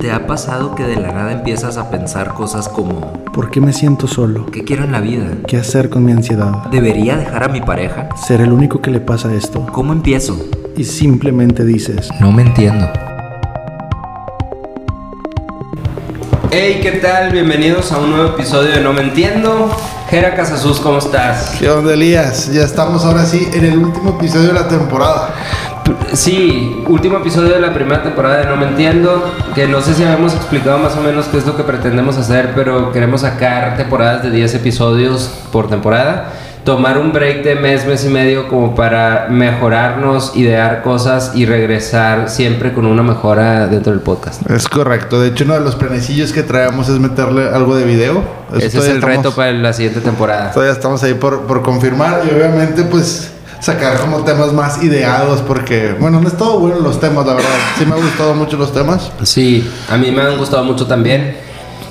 ¿Te ha pasado que de la nada empiezas a pensar cosas como ¿Por qué me siento solo? ¿qué quiero en la vida? ¿Qué hacer con mi ansiedad? ¿Debería dejar a mi pareja? ¿Ser el único que le pasa esto? ¿Cómo empiezo? Y simplemente dices, No me entiendo. Hey, ¿qué tal? Bienvenidos a un nuevo episodio de No Me Entiendo. Jera Casasus, ¿cómo estás? ¿Qué onda, Elías? Ya estamos ahora sí en el último episodio de la temporada. Sí, último episodio de la primera temporada de No Me Entiendo, que no sé si habíamos explicado más o menos qué es lo que pretendemos hacer, pero queremos sacar temporadas de 10 episodios por temporada, tomar un break de mes, mes y medio como para mejorarnos, idear cosas y regresar siempre con una mejora dentro del podcast. Es correcto. De hecho, uno de los planecillos que traemos es meterle algo de video. Eso Ese es el estamos- reto para la siguiente temporada. Todavía estamos ahí por, por confirmar y obviamente pues sacar como temas más ideados porque, bueno, han estado buenos los temas, la verdad. Sí me han gustado mucho los temas. Sí, a mí me han gustado mucho también.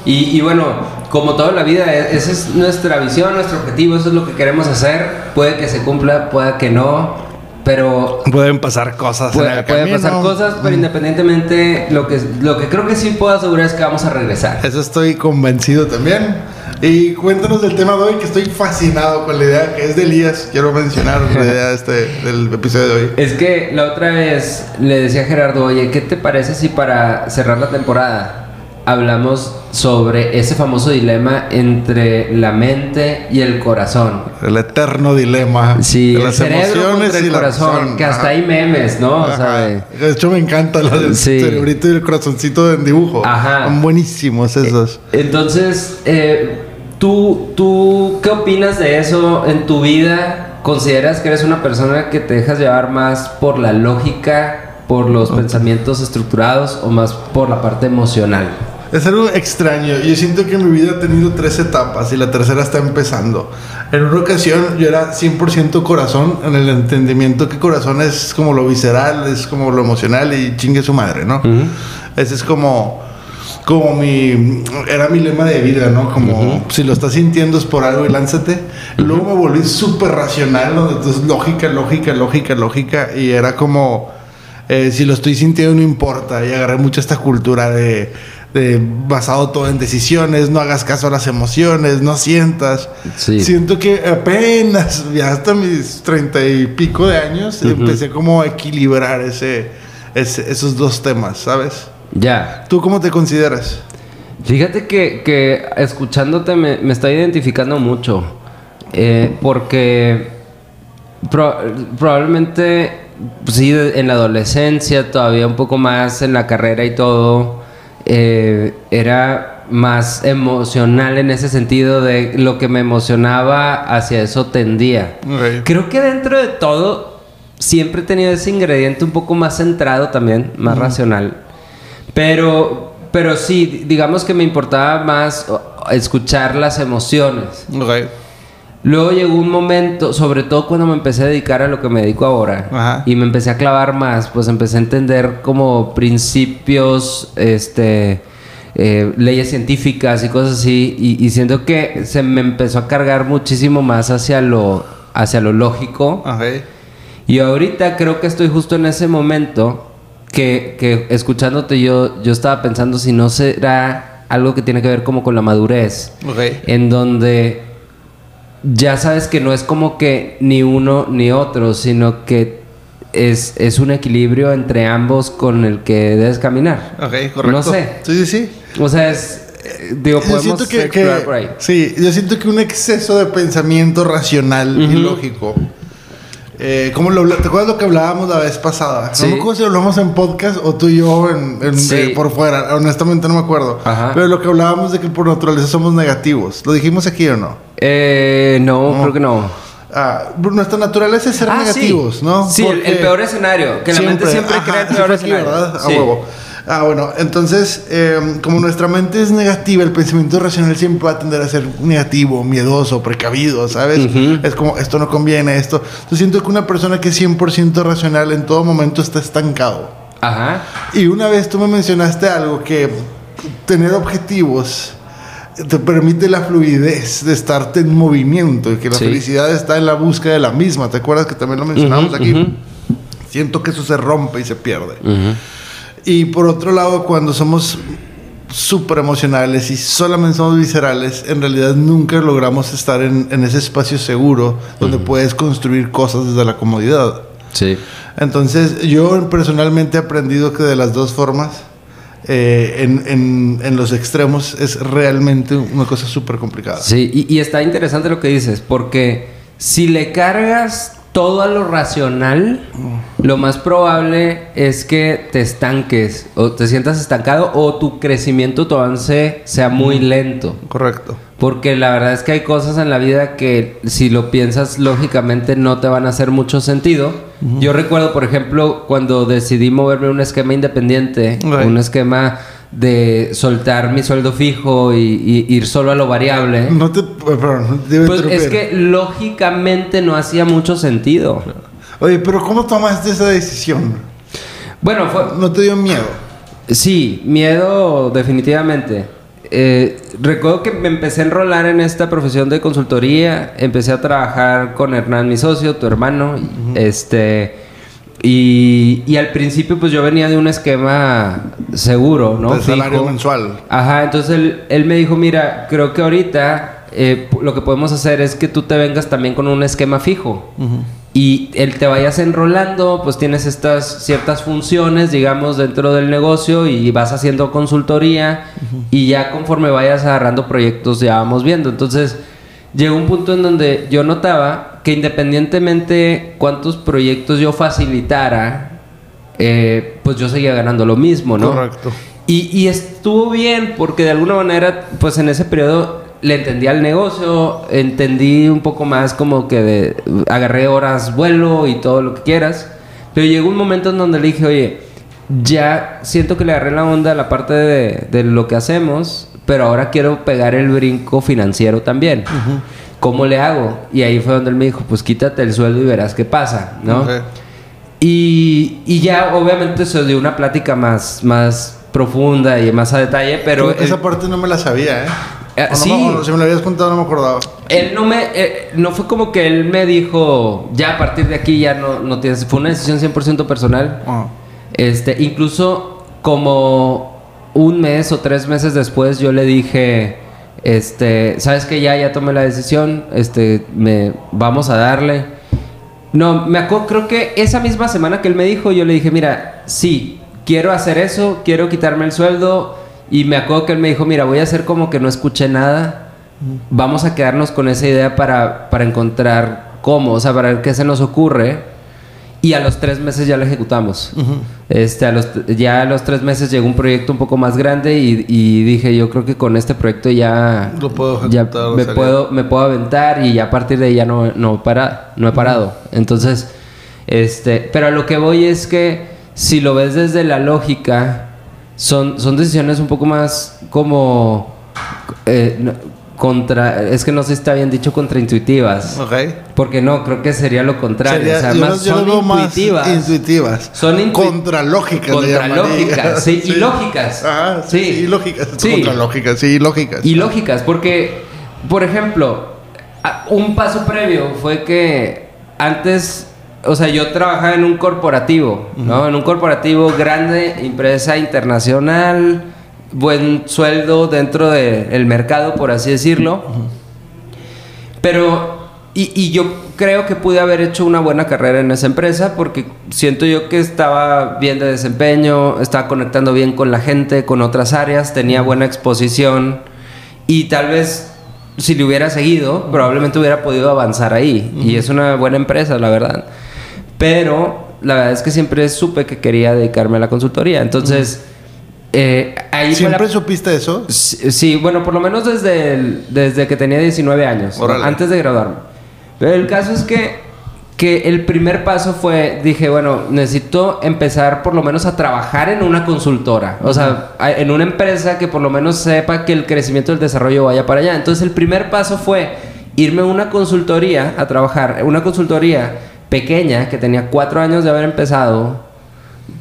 Y, y bueno, como toda la vida, e- esa es nuestra visión, nuestro objetivo, eso es lo que queremos hacer. Puede que se cumpla, puede que no, pero Pueden pasar cosas puede, puede pasar cosas, pero independientemente, lo que, lo que creo que sí puedo asegurar es que vamos a regresar. Eso estoy convencido también. Y cuéntanos del tema de hoy, que estoy fascinado con la idea que es de Elías. Quiero mencionar la idea de este, del episodio de hoy. Es que la otra vez le decía a Gerardo, oye, ¿qué te parece si para cerrar la temporada hablamos sobre ese famoso dilema entre la mente y el corazón? El eterno dilema Sí, de el las cerebro emociones y el corazón, razón. que hasta Ajá. hay memes, ¿no? O sea, de- de hecho, me encanta lo del Sí. cerebrito y el corazoncito en dibujo. Ajá. Son buenísimos esos. entonces, eh, ¿tú, ¿tú qué opinas de eso en tu vida? ¿Consideras que eres una persona que te dejas llevar más por la lógica, por los pensamientos estructurados o más por la parte emocional? Es algo extraño. Yo siento que mi vida ha tenido tres etapas y la tercera está empezando. En una ocasión yo era 100% corazón, en el entendimiento que corazón es como lo visceral, es como lo emocional y chingue su madre, ¿no? Ese es como, como mi, era mi lema de vida, ¿no? Como si lo estás sintiendo es por algo y lánzate. Luego me volví súper racional, donde entonces lógica, lógica, lógica, lógica y era como... Eh, si lo estoy sintiendo no importa. Y agarré mucho esta cultura de, de basado todo en decisiones, no hagas caso a las emociones, no sientas. Sí. Siento que apenas, ya hasta mis treinta y pico de años, empecé como a equilibrar ese, ese- esos dos temas, ¿sabes? Ya. ¿Tú cómo te consideras? Fíjate que, que escuchándote me, me está identificando mucho. Eh, porque pro- probablemente, pues sí, en la adolescencia, todavía un poco más en la carrera y todo, eh, era más emocional en ese sentido de lo que me emocionaba, hacia eso tendía. Creo que dentro de todo siempre he tenido ese ingrediente un poco más centrado también, más racional. Pero, pero sí, digamos que me importaba más escuchar las emociones. Luego llegó un momento, sobre todo cuando me empecé a dedicar a lo que me dedico ahora, Ajá. y me empecé a clavar más, pues empecé a entender como principios, este, eh, leyes científicas y cosas así, y, y siento que se me empezó a cargar muchísimo más hacia lo, hacia lo lógico. Y ahorita creo que estoy justo en ese momento que, que escuchándote yo, yo estaba pensando si no será algo que tiene que ver como con la madurez, Ok. en donde ya sabes que no es como que ni uno ni otro, sino que es, es un equilibrio entre ambos con el que debes caminar. Ok, correcto. No sé. Sí, sí, sí. O sea, es... Digo, Yo podemos siento que, explorar que- por ahí. sí, yo siento que un exceso de pensamiento racional y lógico. Eh, como lo, ¿Te acuerdas lo que hablábamos la vez pasada? Sí. No me acuerdo si hablamos en podcast o tú y yo en, en- Sí. eh, por fuera. Honestamente no me acuerdo. Ajá. Pero lo que hablábamos de que por naturaleza somos negativos. ¿Lo dijimos aquí o no? Eh, no, No. creo que no. Ah, nuestra naturaleza es ser Ah, negativos, sí. ¿no? Sí, el, Porque- el peor escenario. Que la mente siempre ajá, crea el peor fue aquí, escenario. ¿verdad? A huevo. Ah, bueno, entonces, eh, como nuestra mente es negativa, el pensamiento racional siempre va a tender a ser negativo, miedoso, precavido, ¿sabes? Es como, esto no conviene, esto. Yo siento que una persona que es 100% racional en todo momento está estancado. Ajá. Y una vez tú me mencionaste algo que tener objetivos te permite la fluidez de estarte en movimiento y que la Sí. felicidad está en la búsqueda de la misma. ¿Te acuerdas que también lo mencionamos aquí? Siento que eso se rompe y se pierde. Ujú. Y por otro lado, cuando somos súper emocionales y solamente somos viscerales, en realidad nunca logramos estar en, en ese espacio seguro donde puedes construir cosas desde la comodidad. Sí. Entonces, yo personalmente he aprendido que de las dos formas, eh, en, en- en los extremos, es realmente una cosa súper complicada. Sí, y, y está interesante lo que dices, porque si le cargas todo a lo racional, lo más probable es que te estanques o te sientas estancado o tu crecimiento, tu avance sea muy lento. Correcto. Porque la verdad es que hay cosas en la vida que si lo piensas lógicamente no te van a hacer mucho sentido. Yo recuerdo, por ejemplo, cuando decidí moverme a un esquema independiente, un esquema de soltar mi sueldo fijo y, y ir solo a lo variable. No te... Perdón, no te Pues es que lógicamente no hacía mucho sentido. Oye, pero ¿cómo tomaste esa decisión? Bueno, fue, ¿No te dio miedo? Sí, miedo definitivamente. Eh, recuerdo que me empecé a enrolar en esta profesión de consultoría, empecé a trabajar con Hernán, mi socio, tu hermano, este, y, y al principio pues yo venía de un esquema seguro, ¿no? De salario mensual. Ajá, entonces él, él me dijo, mira, creo que ahorita eh, lo que podemos hacer es que tú te vengas también con un esquema fijo. Y él te vayas enrolando, pues tienes estas ciertas funciones, digamos, dentro del negocio y vas haciendo consultoría y ya conforme vayas agarrando proyectos ya vamos viendo. Entonces llegó un punto en donde yo notaba que independientemente cuántos proyectos yo facilitara, eh, pues yo seguía ganando lo mismo, ¿no? Correcto. Y, y estuvo bien porque de alguna manera, pues en ese periodo le entendí al negocio, entendí un poco más como que de, agarré horas vuelo y todo lo que quieras. Pero llegó un momento en donde le dije, oye, ya siento que le agarré la onda a la parte de, de lo que hacemos, pero ahora quiero pegar el brinco financiero también. ¿Cómo le hago? Y ahí fue donde él me dijo, pues quítate el sueldo y verás qué pasa, ¿no? Ok. Y, y ya obviamente se dio una plática más, más profunda y más a detalle, pero esa él, parte no me la sabía, ¿eh? Eh, no sí. me- o si me la habías contado no me acordaba. él no me eh, no fue como que él me dijo, ya a partir de aquí ya no, no tienes, fue una decisión 100% personal. Ah. Este, incluso como un mes o tres meses después yo le dije, este, sabes que ya, ya tomé la decisión, este, me, vamos a darle. No, me acuerdo, creo que esa misma semana que él me dijo, yo le dije, mira, sí, quiero hacer eso, quiero quitarme el sueldo. Y me acuerdo que él me dijo, mira, voy a hacer como que no escuché nada. Vamos a quedarnos con esa idea para, para encontrar cómo, o sea, para ver qué se nos ocurre. Y a los tres meses ya lo ejecutamos. este, a los, ya a los tres meses llegó un proyecto un poco más grande y, y dije, yo creo que con este proyecto ya, Lo puedo ya ejecutar, o me, puedo, me puedo aventar y ya a partir de ahí ya no, no, para, no he parado. Entonces, este, pero a lo que voy es que si lo ves desde la lógica, son, son decisiones un poco más como... eh, no- contra, es que no sé si está bien dicho contraintuitivas. Ok. Porque no, creo que sería lo contrario. Sería- o sea, yo más yo son veo más intuitivas. intuitivas. Son intu- Contralógicas. Contralógicas, sí, y lógicas. Ah, sí, Sí. sí, lógicas. Sí. Contralógicas, sí, lógicas. Y lógicas, porque, por ejemplo, un paso previo fue que antes, o sea, yo trabajaba en un corporativo, ¿no? En un corporativo grande, empresa internacional, buen sueldo dentro del mercado, por así decirlo. Pero, y, y yo creo que pude haber hecho una buena carrera en esa empresa porque siento yo que estaba bien de desempeño, estaba conectando bien con la gente, con otras áreas, tenía buena exposición y tal vez si le hubiera seguido, probablemente hubiera podido avanzar ahí. Y es una buena empresa, la verdad. Pero la verdad es que siempre supe que quería dedicarme a la consultoría. Entonces, eh, ahí fue la- ¿Siempre supiste eso? Sí, sí, bueno, por lo menos desde, el- desde que tenía 19 años, antes de graduarme. Pero el caso es que, que el primer paso fue, dije, bueno, necesito empezar por lo menos a trabajar en una consultora, o sea, en una empresa que por lo menos sepa que el crecimiento del desarrollo vaya para allá. Entonces el primer paso fue irme a una consultoría a trabajar, una consultoría pequeña que tenía cuatro años de haber empezado,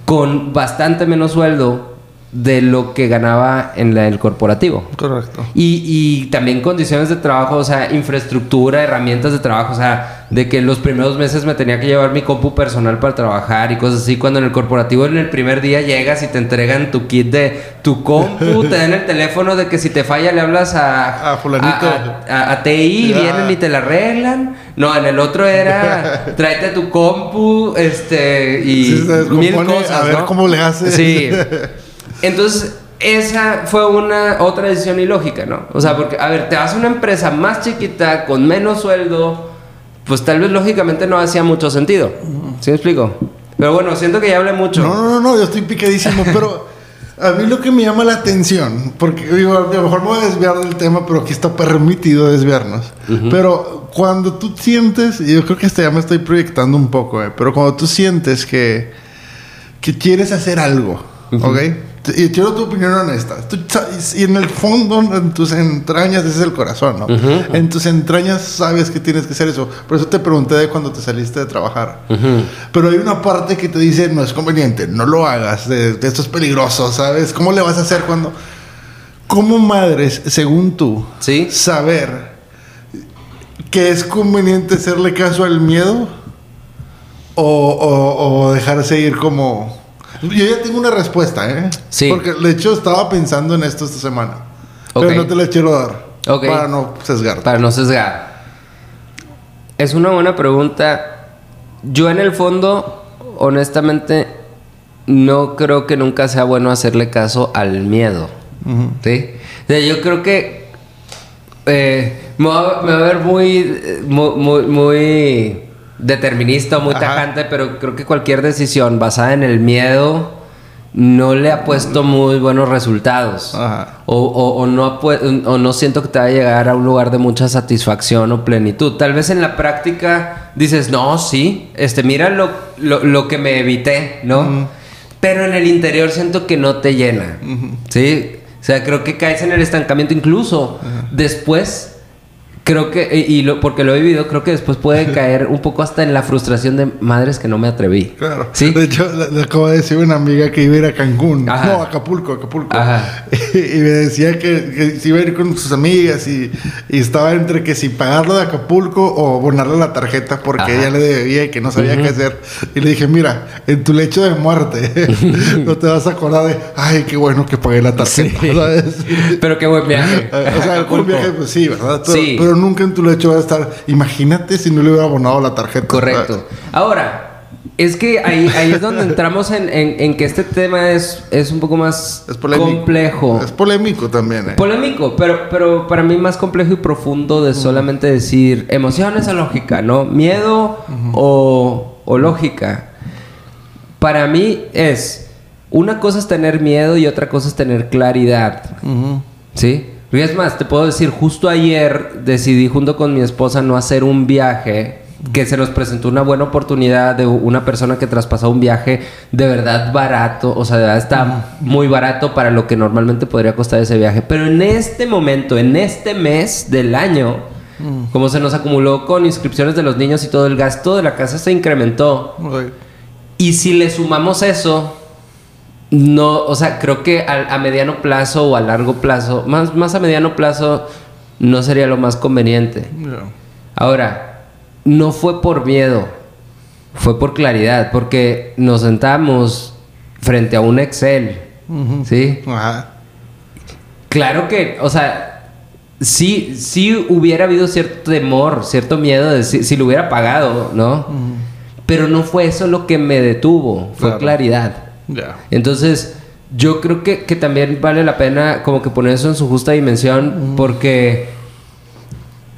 con bastante menos sueldo de lo que ganaba en la- el corporativo. Correcto. Y, y también condiciones de trabajo, o sea, infraestructura, herramientas de trabajo, o sea, de que los primeros meses me tenía que llevar mi compu personal para trabajar y cosas así, cuando en el corporativo en el primer día llegas y te entregan tu kit de tu compu, te dan el teléfono de que si te falla le hablas a... A fulanito. A, a- a TI, Ya. vienen y te la arreglan. No, en el otro era tráete tu compu, este, y Sí, mil cosas, a ver ¿no? cómo le haces. Sí. Entonces, esa fue una otra decisión ilógica, ¿no? O sea, porque, a ver, te vas a una empresa más chiquita, con menos sueldo, pues tal vez lógicamente no hacía mucho sentido. ¿Sí me explico? Pero bueno, siento que ya hablé mucho. No, no, no, yo estoy picadísimo, pero a mí lo que me llama la atención, porque digo, a lo mejor me voy a desviar del tema, pero aquí está permitido desviarnos. Pero cuando tú sientes, y yo creo que hasta ya me estoy proyectando un poco, eh, pero cuando tú sientes que, que quieres hacer algo, ¿ok? Y quiero tu opinión honesta. Tú y en el fondo, en tus entrañas, ese es el corazón, ¿no? En tus entrañas sabes que tienes que hacer eso. Por eso te pregunté de cuando te saliste de trabajar. Pero hay una parte que te dice, no es conveniente, no lo hagas, esto es peligroso, ¿sabes? ¿Cómo le vas a hacer cuando... ¿Cómo madres, según tú, Sí. saber que es conveniente hacerle caso al miedo o, o- o dejarse ir como... Yo ya tengo una respuesta, ¿eh? Sí. Porque de hecho estaba pensando en esto esta semana. Ok. Pero no te la quiero dar. Ok. Para no sesgarte. Para no sesgar. Es una buena pregunta. Yo en el fondo, honestamente, no creo que nunca sea bueno hacerle caso al miedo. ¿Sí? O sea, yo creo que eh, me, va, me va a ver muy, eh, muy, muy, muy determinista, muy Ajá. tajante, pero creo que cualquier decisión basada en el miedo no le ha puesto muy buenos resultados. Ajá. O, o- o no ha o no siento que te va a llegar a un lugar de mucha satisfacción o plenitud. Tal vez en la práctica dices, no, sí, este, mira lo, lo, lo que me evité, ¿no? Pero en el interior siento que no te llena, ¿sí? O sea, creo que caes en el estancamiento incluso. Después, creo que, y, y lo, porque lo he vivido, creo que después puede caer un poco hasta en la frustración de madres que no me atreví. Claro. ¿Sí? De hecho, le, le acabo de decir a una amiga que iba a ir a Cancún. Ajá. No, a Acapulco, Acapulco. Ajá. Y, me decía que, que se iba a ir con sus amigas y, y estaba entre que si pagarlo de Acapulco o abonarle la tarjeta porque Ajá. ella le debía y que no sabía qué hacer. Y le dije, mira, en tu lecho de muerte no te vas a acordar de, ay, qué bueno que pagué la tarjeta, Sí. ¿sabes? Pero qué buen viaje. Eh, o sea, un Acapulco. viaje, pues sí, ¿verdad? Pero, Sí. pero nunca en tu lecho va a estar. Imagínate si no le hubiera abonado la tarjeta. Correcto. Ahora, es que ahí, ahí es donde entramos en, en- en que este tema es, es un poco más Es complejo. Es polémico también, ¿eh? Polémico, pero, pero para mí más complejo y profundo de solamente decir emociones o lógica, ¿no? Miedo o, o lógica. Para mí es, una cosa es tener miedo y otra cosa es tener claridad. ¿Sí? Y es más, te puedo decir, justo ayer decidí junto con mi esposa no hacer un viaje que se nos presentó una buena oportunidad de una persona que traspasó un viaje de verdad barato, o sea, de verdad está muy barato para lo que normalmente podría costar ese viaje. Pero en este momento, en este mes del año, como se nos acumuló con inscripciones de los niños y todo, el gasto de la casa se incrementó. Y si le sumamos eso, no, o sea, creo que a, a mediano plazo o a largo plazo, más, más a mediano plazo, no sería lo más conveniente. Ahora, no fue por miedo, fue por claridad, porque nos sentamos frente a un Excel, ¿sí? Ajá. Claro que, o sea, sí, sí hubiera habido cierto temor, cierto miedo de si, si lo hubiera pagado, ¿no? Pero no fue eso lo que me detuvo, fue Claro. claridad. Ya. Entonces, yo creo que, que también vale la pena como que poner eso en su justa dimensión, porque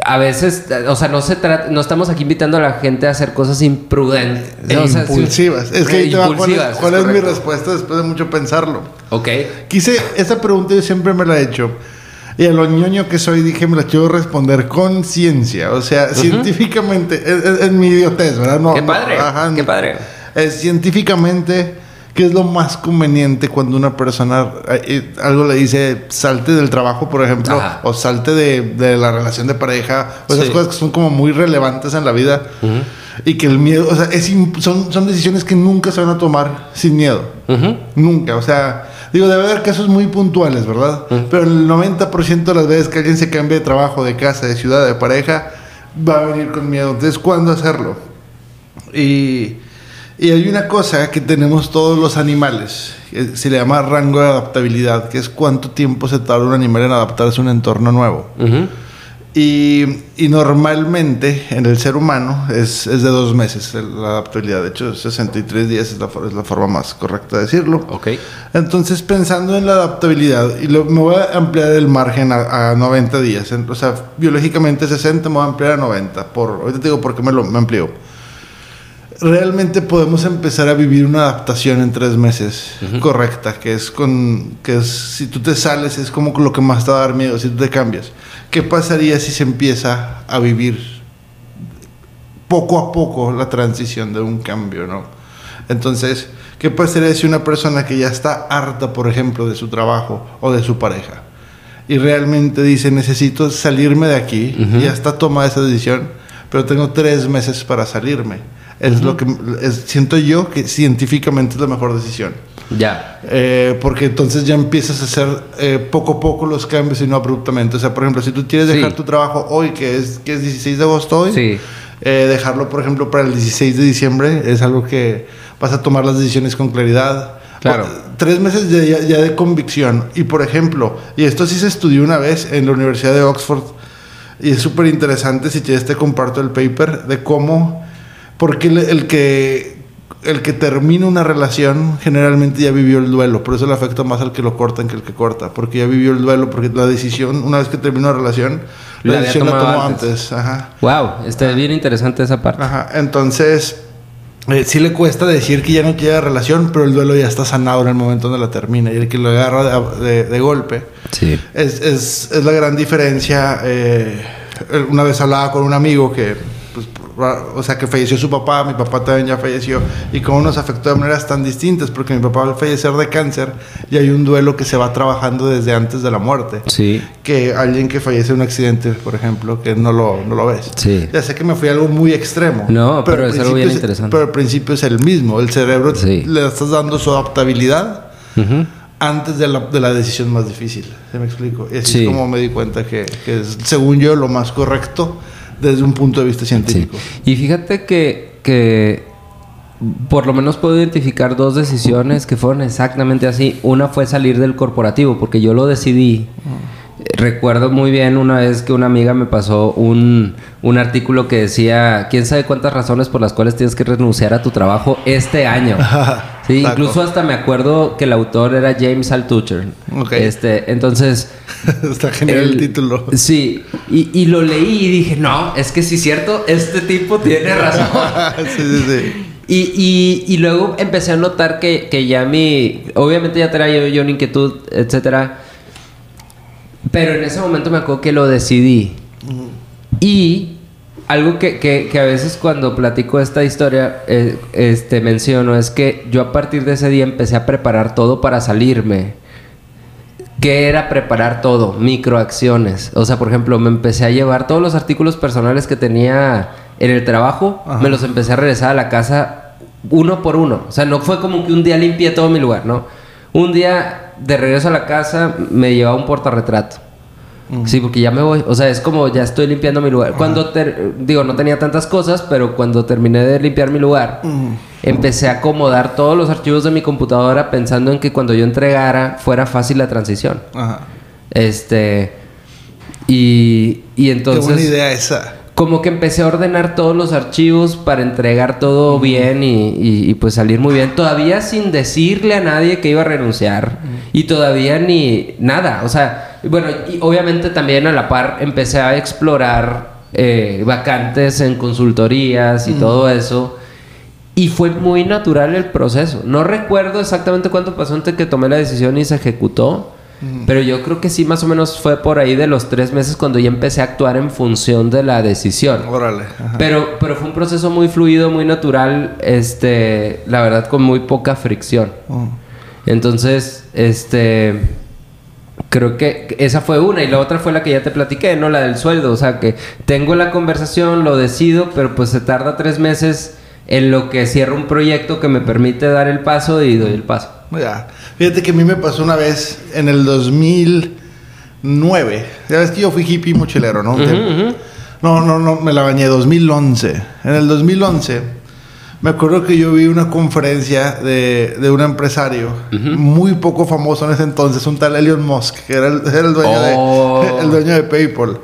a veces, o sea, no se trata, no estamos aquí invitando a la gente a hacer cosas imprudentes. E o sea, impulsivas. es que ahí te va cuál es, impulsivas, cuál es mi correcto. respuesta después de mucho pensarlo. Ok. Quise, esa pregunta yo siempre me la he hecho. Y a lo ñoño que soy dije, me la quiero responder con ciencia. O sea, científicamente, es, es- es mi idiotez, ¿verdad? No, Qué no, padre, ajá, qué no. padre. Es científicamente, ¿qué es lo más conveniente cuando una persona eh, eh, algo le dice salte del trabajo, por ejemplo, Ajá. o salte de, de la relación de pareja, o esas Sí. cosas que son como muy relevantes en la vida? Y que el miedo, o sea, es son, son decisiones que nunca se van a tomar sin miedo. Ujú. Nunca, o sea, digo, debe haber casos muy puntuales, ¿verdad? Pero el 90% de las veces que alguien se cambia de trabajo, de casa, de ciudad, de pareja, va a venir con miedo. Entonces, ¿cuándo hacerlo? Y, y hay una cosa que tenemos todos los animales, que se le llama rango de adaptabilidad, que es cuánto tiempo se tarda un animal en adaptarse a un entorno nuevo. Y, y normalmente en el ser humano es, es de dos meses la adaptabilidad. De hecho, 63 días es la, es la forma más correcta de decirlo. Ok. Entonces, pensando en la adaptabilidad, y lo- me voy a ampliar el margen a, a 90 días. En- o sea, biológicamente 60, me voy a ampliar a 90. Por, ahorita te digo por qué me lo me amplío. Realmente podemos empezar a vivir una adaptación en tres meses correcta, que es con que es si tú te sales es como lo que más te va a dar miedo, si tú te cambias. ¿Qué pasaría si se empieza a vivir poco a poco la transición de un cambio, ¿no? Entonces, ¿qué pasaría si una persona que ya está harta, por ejemplo, de su trabajo o de su pareja y realmente dice, necesito salirme de aquí, y ya está tomada esa decisión, pero tengo tres meses para salirme? Es lo que es- siento yo que científicamente es la mejor decisión. Ya. Eh, porque entonces ya empiezas a hacer eh, poco a poco los cambios y no abruptamente. O sea, por ejemplo, si tú quieres Sí. dejar tu trabajo hoy, que es, que es 16 de agosto hoy, Sí. eh, dejarlo, por ejemplo, para el 16 de diciembre es algo que vas a tomar las decisiones con claridad. Claro. O- Tres meses de- ya, ya de convicción. Y, por ejemplo, y esto sí se estudió una vez en la Universidad de Oxford, y es súper interesante, si quieres te comparto el paper, de cómo, porque el, el que... El que termina una relación generalmente ya vivió el duelo, por eso le afecta más al que lo cortan que el que corta, porque ya vivió el duelo, porque la decisión, una vez que termina una relación, la, La decisión la tomó antes. antes. Ajá. Wow, está bien interesante esa parte. Ajá, entonces eh, sí le cuesta decir que ya no quiere relación, pero el duelo ya está sanado en el momento donde la termina y el que lo agarra de, de- de golpe Sí. es, es- es la gran diferencia. eh, una vez hablaba con un amigo que, o sea, que falleció su papá, mi papá también ya falleció, y cómo nos afectó de maneras tan distintas, porque mi papá al fallecer de cáncer y hay un duelo que se va trabajando desde antes de la muerte Sí. que alguien que fallece en un accidente, por ejemplo, que no lo, no lo ves. Sí. Ya sé que me fui a algo muy extremo. No, pero al es algo bien interesante. Pero al principio es el mismo. El cerebro Sí. le estás dando su adaptabilidad Ujú. antes de la, de la decisión más difícil. ¿Se me explico? Y así Sí. es como me di cuenta que, que es, según yo, lo más correcto desde un punto de vista Sí. científico. Y fíjate que, que por lo menos puedo identificar dos decisiones que fueron exactamente así. Una fue salir del corporativo, porque yo lo decidí. Recuerdo muy bien una vez que una amiga me pasó un, un artículo que decía, quién sabe cuántas razones por las cuales tienes que renunciar a tu trabajo este año. Sí, incluso hasta me acuerdo que el autor era James Altucher. Ok. Este, entonces, Está genial el, título. Sí, y, y lo leí y dije, no, es que sí es cierto, este tipo tiene razón. sí, sí, sí. Y, y, y luego empecé a notar que, que ya mi... Obviamente ya traía yo una inquietud, etcétera. Pero en ese momento me acuerdo que lo decidí. Y algo que, que- que a veces cuando platico esta historia eh, este, menciono es que yo a partir de ese día empecé a preparar todo para salirme. ¿Qué era preparar todo? Microacciones. O sea, por ejemplo, me empecé a llevar todos los artículos personales que tenía en el trabajo, Ajá. me los empecé a regresar a la casa uno por uno. O sea, no fue como que un día limpié todo mi lugar, ¿no? Un día de regreso a la casa me llevaba un portarretrato. Sí, porque ya me voy. O sea, es como ya estoy limpiando mi lugar. Cuando, ter- digo, no tenía tantas cosas, pero cuando terminé de limpiar mi lugar, empecé a acomodar todos los archivos de mi computadora pensando en que cuando yo entregara fuera fácil la transición. Ajá. Este. Y, y entonces. Qué buena idea esa. Como que empecé a ordenar todos los archivos para entregar todo bien y, y- y, pues salir muy bien. Todavía sin decirle a nadie que iba a renunciar. Y todavía ni nada. O sea, bueno, y obviamente también a la par empecé a explorar eh, vacantes en consultorías y todo eso. Y fue muy natural el proceso. No recuerdo exactamente cuánto pasó antes que tomé la decisión y se ejecutó. Pero yo creo que sí, más o menos fue por ahí de los tres meses cuando ya empecé a actuar en función de la decisión. Órale. Ajá. Pero, pero fue un proceso muy fluido, muy natural, este, la verdad con muy poca fricción. Oh. Entonces, este, creo que esa fue una y la otra fue la que ya te platiqué, ¿no? La del sueldo. O sea, que tengo la conversación, lo decido, pero pues se tarda tres meses en lo que cierro un proyecto que me permite dar el paso y doy el paso. Ya. Fíjate que a mí me pasó una vez en el 2009. Ya ves que yo fui hippie mochilero, ¿no? Un tiempo. No, no, no, me la bañé 2011. En el 2011 me acuerdo que yo vi una conferencia de, de un empresario muy poco famoso en ese entonces, un tal Elon Musk, que era el, era el dueño, Oh. de, el dueño de PayPal.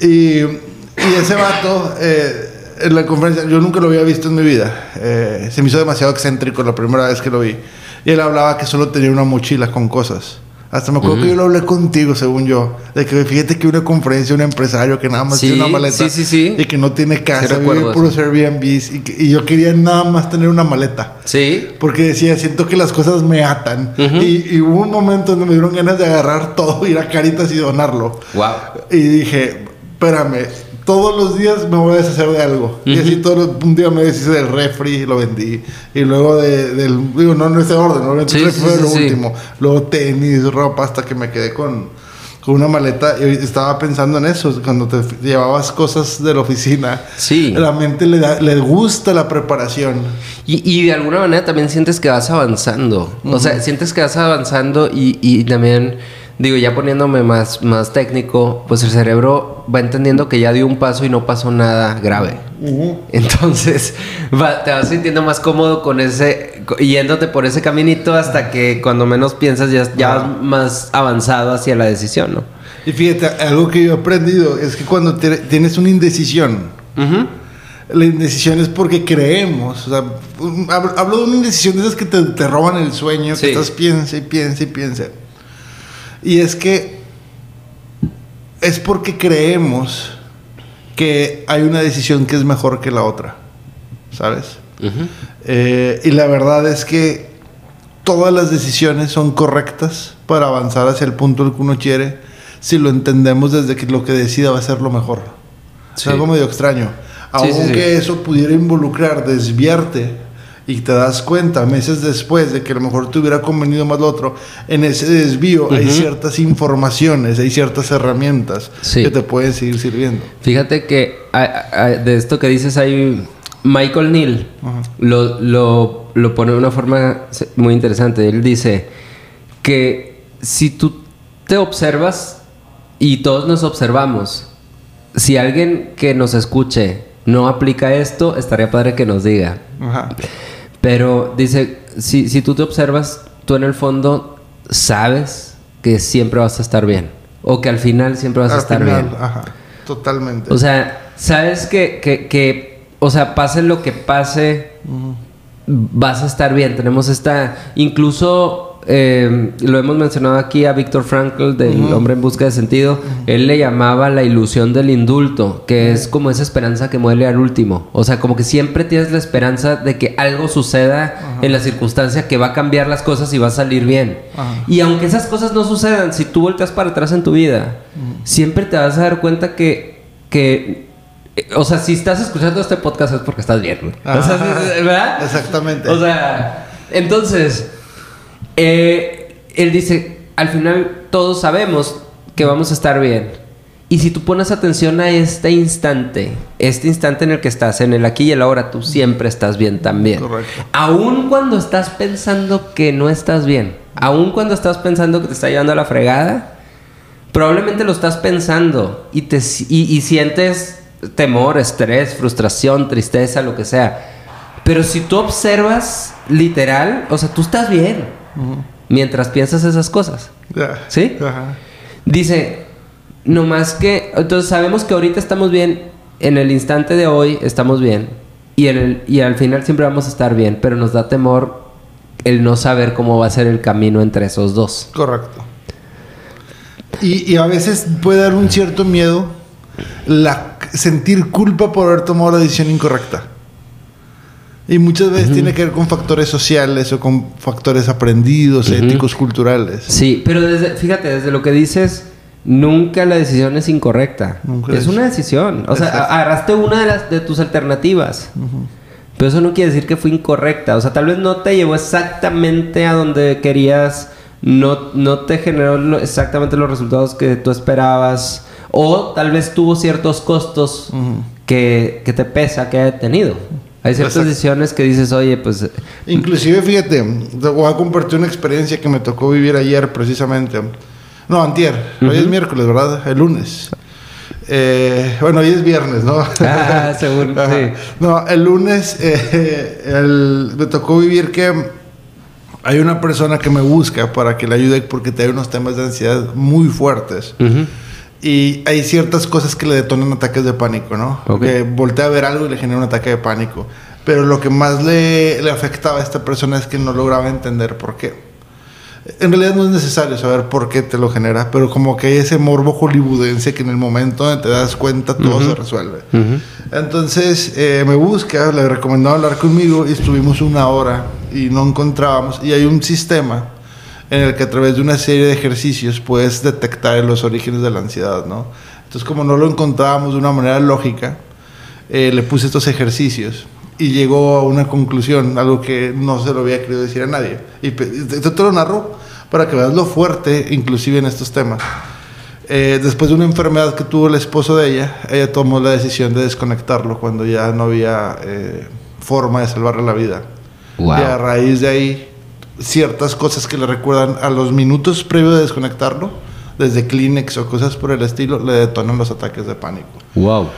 Y, y ese vato, eh, en la conferencia, yo nunca lo había visto en mi vida. Eh, se me hizo demasiado excéntrico la primera vez que lo vi. Y él hablaba que solo tenía una mochila con cosas. Hasta me acuerdo que yo lo hablé contigo, según yo. De que fíjate que una conferencia, un empresario que nada más Sí, tiene una maleta. sí, sí, sí. Y que no tiene casa, vive recuerdo puros Airbnbs. Y, que- y yo quería nada más tener una maleta. Sí. Porque decía, siento que las cosas me atan. y, y hubo un momento donde me dieron ganas de agarrar todo, ir a Caritas y donarlo. Wow. Y dije, espérame, todos los días me voy a deshacer de algo. Y así todos los- un día me deshice del refri lo vendí. Y luego de- del, digo, no en ese orden, no Sí, el refri sí, fue sí, lo último. Luego tenis, ropa, hasta que me quedé con, con una maleta. Y estaba pensando en eso, cuando te llevabas cosas de la oficina. Sí. La mente le, da- le gusta la preparación. Y, y de alguna manera también sientes que vas avanzando. O sea, sientes que vas avanzando y, y también, digo, ya poniéndome más, más técnico, pues el cerebro va entendiendo que ya dio un paso y no pasó nada grave. Entonces, va- te vas sintiendo más cómodo con ese, yéndote por ese caminito hasta que cuando menos piensas ya, ya vas más avanzado hacia la decisión, ¿no? Y fíjate, algo que yo he aprendido es que cuando te- tienes una indecisión, la indecisión es porque creemos. O sea, hablo, hablo de una indecisión de esas que te, te roban el sueño, Sí. que estás piensa y piensa y piensa. Y es que es porque creemos que hay una decisión que es mejor que la otra. ¿Sabes? Eh, y la verdad es que todas las decisiones son correctas para avanzar hacia el punto al que uno quiere si lo entendemos desde que lo que decida va a ser lo mejor. Sí. Es algo medio extraño. Sí, Aunque sí. eso pudiera involucrar desviarte y te das cuenta meses después de que a lo mejor te hubiera convenido más lo otro, en ese desvío hay ciertas informaciones, hay ciertas herramientas Sí. que te pueden seguir sirviendo. Fíjate que de esto que dices hay Michael Neal lo, lo, lo pone de una forma muy interesante. Él dice que si tú te observas y todos nos observamos, si alguien que nos escuche no aplica esto, estaría padre que nos diga. Ajá. Pero dice, si, si tú te observas, tú en el fondo sabes que siempre vas a estar bien. O que al final siempre vas a estar final, bien. Ajá. Totalmente. O sea, sabes que, que, que, o sea, pase lo que pase, vas a estar bien. Tenemos esta, incluso eh, lo hemos mencionado aquí a Víctor Frankl del Hombre en Busca de Sentido. Él le llamaba la ilusión del indulto, que es como esa esperanza que muele al último. O sea, como que siempre tienes la esperanza de que algo suceda en la circunstancia que va a cambiar las cosas y va a salir bien. Y aunque esas cosas no sucedan, si tú volteas para atrás en tu vida, siempre te vas a dar cuenta que, que eh, o sea, si estás escuchando este podcast es porque estás bien. ¿verdad? Exactamente. O sea, entonces, eh, él dice, al final todos sabemos que vamos a estar bien. Y si tú pones atención a este instante, este instante en el que estás, en el aquí y el ahora, tú siempre estás bien también. Correcto. Aún cuando estás pensando que no estás bien, aún cuando estás pensando que te está llevando a la fregada, probablemente lo estás pensando y, te, y, y sientes temor, estrés, frustración, tristeza, lo que sea. Pero si tú observas literal, o sea, tú estás bien mientras piensas esas cosas. ¿Sí? Ajá. Dice, no más que, entonces sabemos que ahorita estamos bien, en el instante de hoy estamos bien y, en el, y al final siempre vamos a estar bien, pero nos da temor el no saber cómo va a ser el camino entre esos dos. Correcto. Y, y a veces puede dar un cierto miedo la, sentir culpa por haber tomado la decisión incorrecta. Y muchas veces tiene que ver con factores sociales o con factores aprendidos, éticos, culturales. Sí, pero desde, fíjate, desde lo que dices, nunca la decisión es incorrecta. Nunca es es. una decisión. O sea, Exacto. agarraste una de, las, de tus alternativas. Pero eso no quiere decir que fue incorrecta. O sea, tal vez no te llevó exactamente a donde querías no, no te generó lo- exactamente los resultados que tú esperabas o tal vez tuvo ciertos costos que, que te pesa que haya tenido. Hay ciertas Exacto. decisiones que dices, oye, pues... Inclusive, fíjate, te voy a compartir una experiencia que me tocó vivir ayer precisamente. No, antier. Hoy es miércoles, ¿verdad? El lunes. Eh, bueno, hoy es viernes, ¿no? Ah, seguro, sí. No, el lunes eh, el- me tocó vivir que hay una persona que me busca para que le ayude porque tiene unos temas de ansiedad muy fuertes. Y hay ciertas cosas que le detonan ataques de pánico, ¿no? Ok. Que voltea a ver algo y le genera un ataque de pánico. Pero lo que más le, le afectaba a esta persona es que no lograba entender por qué. En realidad no es necesario saber por qué te lo genera, pero como que hay ese morbo hollywoodense que en el momento donde te das cuenta todo se resuelve. Ujú. Entonces eh, me busca, le recomendó hablar conmigo y estuvimos una hora y no encontrábamos. Y hay un sistema en el que a través de una serie de ejercicios puedes detectar los orígenes de la ansiedad, ¿no? Entonces como no lo encontrábamos de una manera lógica, eh, le puse estos ejercicios y llegó a una conclusión, algo que no se lo había querido decir a nadie. Y pe- te, te lo narro para que veas lo fuerte, inclusive en estos temas. Eh, después de una enfermedad que tuvo el esposo de ella, ella tomó la decisión de desconectarlo cuando ya no había eh, forma de salvarle la vida. Wow. Y a raíz de ahí, ciertas cosas que le recuerdan a los minutos previos de desconectarlo, desde Kleenex o cosas por el estilo, le detonan los ataques de pánico. Wow.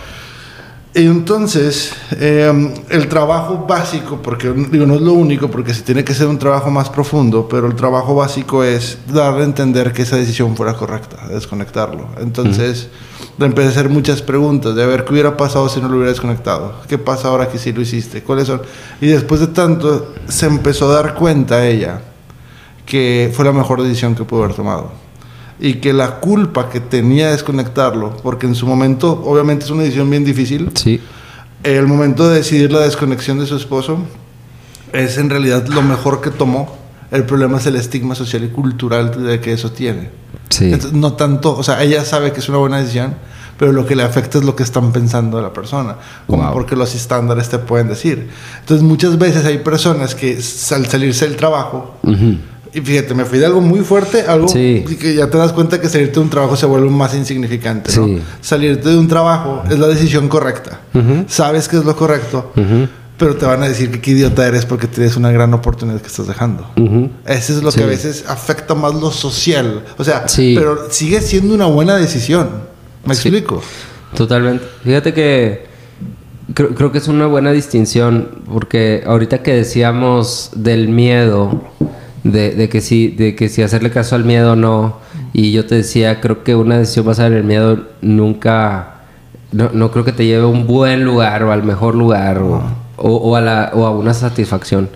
Y entonces, eh, el trabajo básico, porque digo, no es lo único, porque se tiene que hacer un trabajo más profundo, pero el trabajo básico es darle a entender que esa decisión fuera correcta, desconectarlo. Entonces, le empecé a hacer muchas preguntas de a ver qué hubiera pasado si no lo hubiera desconectado, qué pasa ahora que sí lo hiciste, cuáles son. Y después de tanto, se empezó a dar cuenta ella que fue la mejor decisión que pudo haber tomado. Y que la culpa que tenía de desconectarlo, porque en su momento, obviamente es una decisión bien difícil, Sí. el momento de decidir la desconexión de su esposo es en realidad lo mejor que tomó. El problema es el estigma social y cultural de que eso tiene. Sí. Entonces, no tanto, o sea, ella sabe que es una buena decisión, pero lo que le afecta es lo que están pensando de la persona, como Wow. porque los estándares te pueden decir. Entonces, muchas veces hay personas que al salirse del trabajo, Ujú. Y fíjate, me fui de algo muy fuerte, algo Sí. que ya te das cuenta que salirte de un trabajo se vuelve más insignificante. Salirte de un trabajo es la decisión correcta. Sabes que es lo correcto, pero te van a decir que qué idiota eres porque tienes una gran oportunidad que estás dejando. Ujú. Eso es lo Sí. que a veces afecta más lo social. O sea, pero sigue siendo una buena decisión. ¿Me explico? Totalmente. Fíjate que creo, creo que es una buena distinción porque ahorita que decíamos del miedo, de, de que si, de que si hacerle caso al miedo o no, y yo te decía, creo que una decisión basada en el miedo nunca, no, no creo que te lleve a un buen lugar o al mejor lugar o, o- o a, la, o a una satisfacción.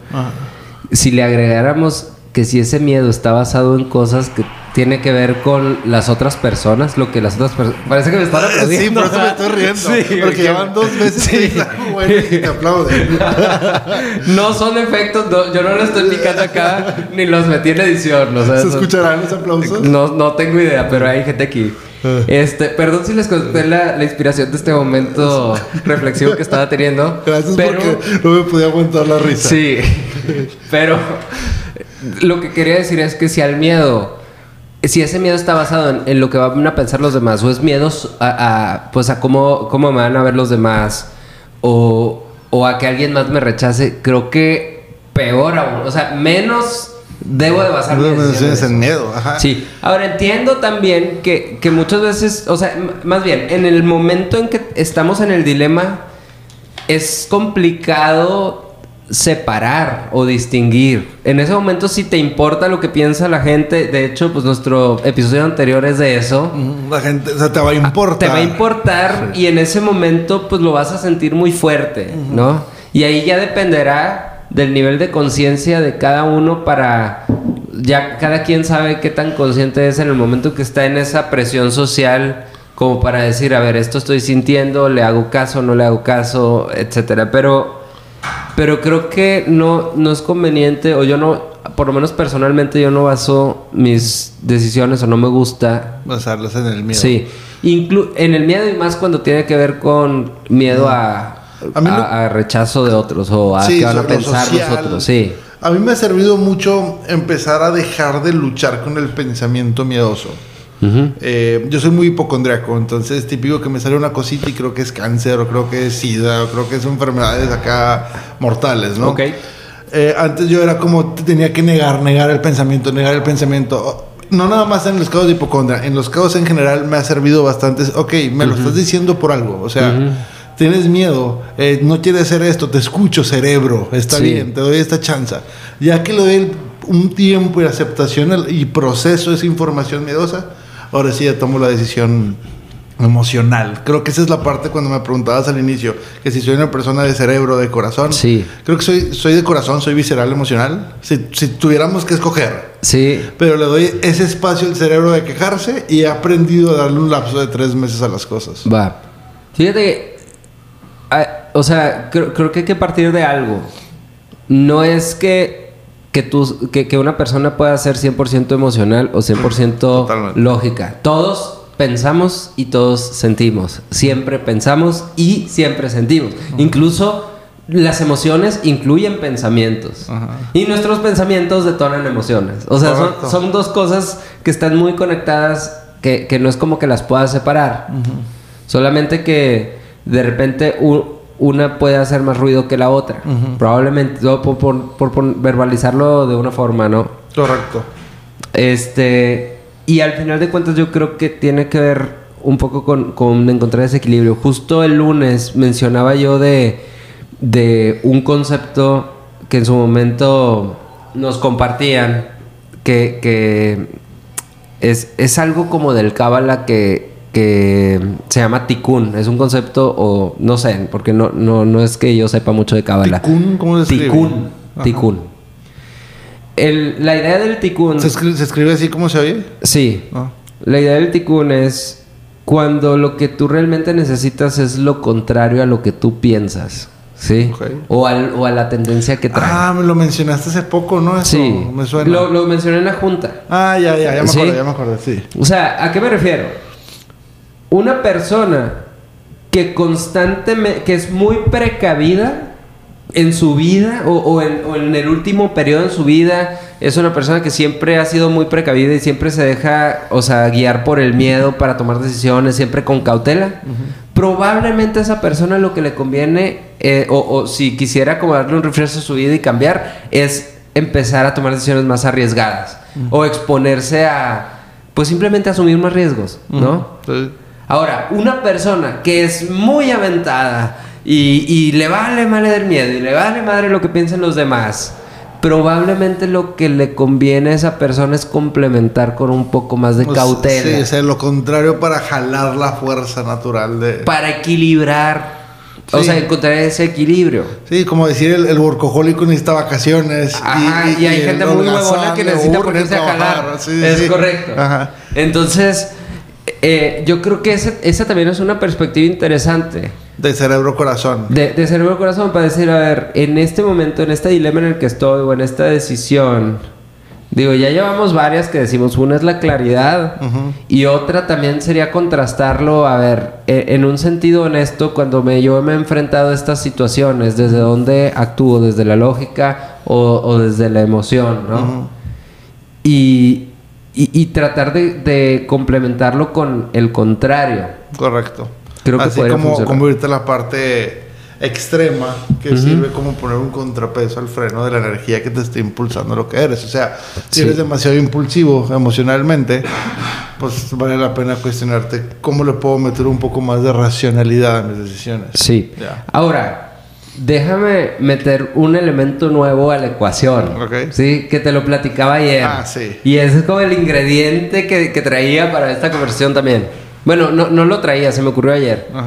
Si le agregáramos que si ese miedo está basado en cosas que tiene que ver con las otras personas, lo que las otras personas... Parece que me están aplaudiendo. Sí, por eso me estoy riendo. Sí, porque llevan dos veces Sí. que bueno y te aplauden. No son efectos, no, yo no lo estoy picando acá, ni los metí en edición. o sea, ¿Se escucharán los aplausos? No, no tengo idea, pero hay gente aquí. Ah. Este, perdón si les conté la, la inspiración de este momento reflexivo que estaba teniendo. Gracias pero, porque no me podía aguantar la risa. Sí, pero lo que quería decir es que si al miedo, si ese miedo está basado en, en lo que van a pensar los demás, o es miedos a, a, pues a cómo, cómo me van a ver los demás, o, o a que alguien más me rechace, creo que peor aún, o sea, menos debo de basar No mi me decisión menciones en miedo. Ajá. Sí, ahora entiendo también que, que muchas veces, o sea, más bien, en el momento en que estamos en el dilema, es complicado separar o distinguir. En ese momento si te importa lo que piensa la gente, de hecho, pues nuestro episodio anterior es de eso. Mm, La gente, o sea, te va a importar. Te va a importar y en ese momento pues lo vas a sentir muy fuerte, ¿no? Y ahí ya dependerá del nivel de conciencia de cada uno para ya cada quien sabe qué tan consciente es en el momento que está en esa presión social como para decir, a ver, esto estoy sintiendo, le hago caso, no le hago caso, etcétera, pero pero creo que no, no es conveniente, o yo no, por lo menos personalmente, yo no baso mis decisiones o no me gusta Basarlas en el miedo. Sí, Inclu- en el miedo y más cuando tiene que ver con miedo a, A a- rechazo de otros o a Sí, qué van a pensar social. los otros. Sí, A mí me ha servido mucho empezar a dejar de luchar con el pensamiento miedoso. Eh, yo soy muy hipocondriaco, entonces típico que me sale una cosita y creo que es cáncer, o creo que es sida, o creo que son enfermedades acá mortales, ¿no? Ok. Eh, antes yo era como tenía que negar, negar el pensamiento, negar el pensamiento. No nada más en los casos de hipocondria, en los casos en general me ha servido bastante. Ok, me lo estás diciendo por algo, o sea, tienes miedo, eh, no quieres hacer esto, te escucho cerebro, está Sí. bien, te doy esta chance. Ya que le doy un tiempo y aceptación y proceso esa información miedosa, ahora sí ya tomo la decisión emocional. Creo que esa es la parte cuando me preguntabas al inicio, que si soy una persona de cerebro, de corazón. Sí. Creo que soy, soy de corazón, soy visceral, emocional. Si, si tuviéramos que escoger. Sí. Pero le doy ese espacio al cerebro de quejarse y he aprendido a darle un lapso de tres meses a las cosas. Va. Fíjate ah, o sea, creo, creo que hay que partir de algo. No es que. Que, tú, que, que una persona pueda ser 100% emocional o 100% Totalmente. lógica. Todos pensamos y todos sentimos. Siempre pensamos y siempre sentimos. Incluso las emociones incluyen pensamientos. Y nuestros pensamientos detonan emociones. O sea, son, son dos cosas que están muy conectadas que, que no es como que las puedas separar. Solamente que de repente u- una puede hacer más ruido que la otra. Probablemente, por, por- por verbalizarlo de una forma, ¿no? Correcto. Este, y al final de cuentas yo creo que tiene que ver un poco con, con encontrar ese equilibrio. Justo el lunes mencionaba yo de, de un concepto que en su momento nos compartían, que, que es, es algo como del Cábala que, que se llama Tikkun. Es un concepto, o no sé, porque no, no, no es que yo sepa mucho de Cábala. Tikkun, ¿cómo se escribe? Tikkun. Tikkun. El- la idea del Tikkun... ¿Se escribe, se escribe así como se oye? Sí. Ah. La idea del Tikkun es cuando lo que tú realmente necesitas es lo contrario a lo que tú piensas. ¿Sí? Ok. O, al- o a la tendencia que trae. Ah, me lo mencionaste hace poco, ¿no? Eso sí. me suena. Lo, lo mencioné en la junta. Ah, ya, ya, ya me ¿Sí? acordé, ya me acordé, sí. O sea, ¿a qué me refiero? Una persona que constantemente, que es muy precavida en su vida o, o en, o en el último periodo en su vida, es una persona que siempre ha sido muy precavida y siempre se deja, o sea, guiar por el miedo para tomar decisiones, siempre con cautela. Probablemente a esa persona lo que le conviene, eh, o, o si quisiera como darle un refresh a su vida y cambiar, es empezar a tomar decisiones más arriesgadas o exponerse a, pues simplemente asumir más riesgos, ¿no? Ahora, una persona que es muy aventada y, y le vale madre del miedo y le vale madre lo que piensen los demás, probablemente lo que le conviene a esa persona es complementar con un poco más de Pues, cautela Sí, sea, lo contrario para jalar la fuerza natural de... para equilibrar, o sea, encontrar ese equilibrio. Sí, como decir, el, el workahólico necesita vacaciones. Ajá, y, hay gente muy huevona que necesita ponerse a jalar. Sí, es sí. correcto. Ajá. Entonces, eh, yo creo que ese- esa también es una perspectiva interesante. De cerebro-corazón. De, de cerebro corazón para decir, a ver, en este momento, en este dilema en el que estoy o en esta decisión, digo, ya llevamos varias que decimos, una es la claridad Ujú. y otra también sería contrastarlo, a ver, e- en un sentido honesto, cuando me, yo me he enfrentado a estas situaciones, desde dónde actúo, desde la lógica o, o desde la emoción, ¿no? Ujú. y, y- y tratar de, de complementarlo con el contrario. Correcto. Creo que Así como, funcionar. como irte a la parte extrema que sirve como poner un contrapeso al freno de la energía que te está impulsando lo que eres. O sea, si Sí. eres demasiado impulsivo emocionalmente, pues vale la pena cuestionarte cómo le puedo meter un poco más de racionalidad a mis decisiones. Sí. Ahora, déjame meter un elemento nuevo a la ecuación. Ok. Sí, que te lo platicaba ayer. Ah, sí. Y ese es como el ingrediente que, que traía para esta conversación también. Bueno, no, no lo traía, se me ocurrió ayer. Ajá.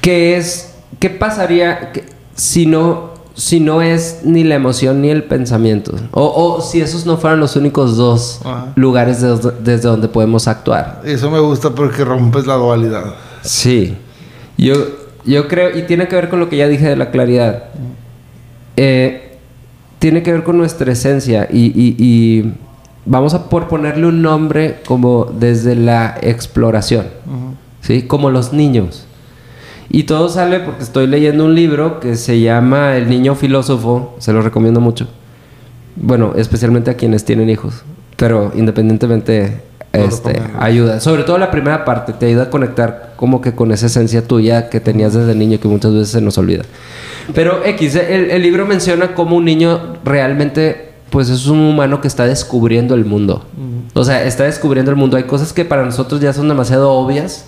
Que es, ¿qué pasaría que- si no, si no es ni la emoción ni el pensamiento? O, o si esos no fueran los únicos dos Ajá. lugares desde, desde donde podemos actuar. Eso me gusta porque rompes la dualidad. Sí. Yo, yo creo, y tiene que ver con lo que ya dije de la claridad. Eh, tiene que ver con nuestra esencia y, y- y vamos a por ponerle un nombre como desde la exploración, ¿sí? Como los niños. Y todo sale porque estoy leyendo un libro que se llama El niño filósofo, se lo recomiendo mucho. Bueno, especialmente a quienes tienen hijos, pero independientemente este, ayuda. Sobre todo la primera parte, te ayuda a conectar como que con esa esencia tuya que tenías desde niño que muchas veces se nos olvida. Pero X, el, el libro menciona cómo un niño realmente, pues es un humano que está descubriendo el mundo. O sea, está descubriendo el mundo. Hay cosas que para nosotros ya son demasiado obvias,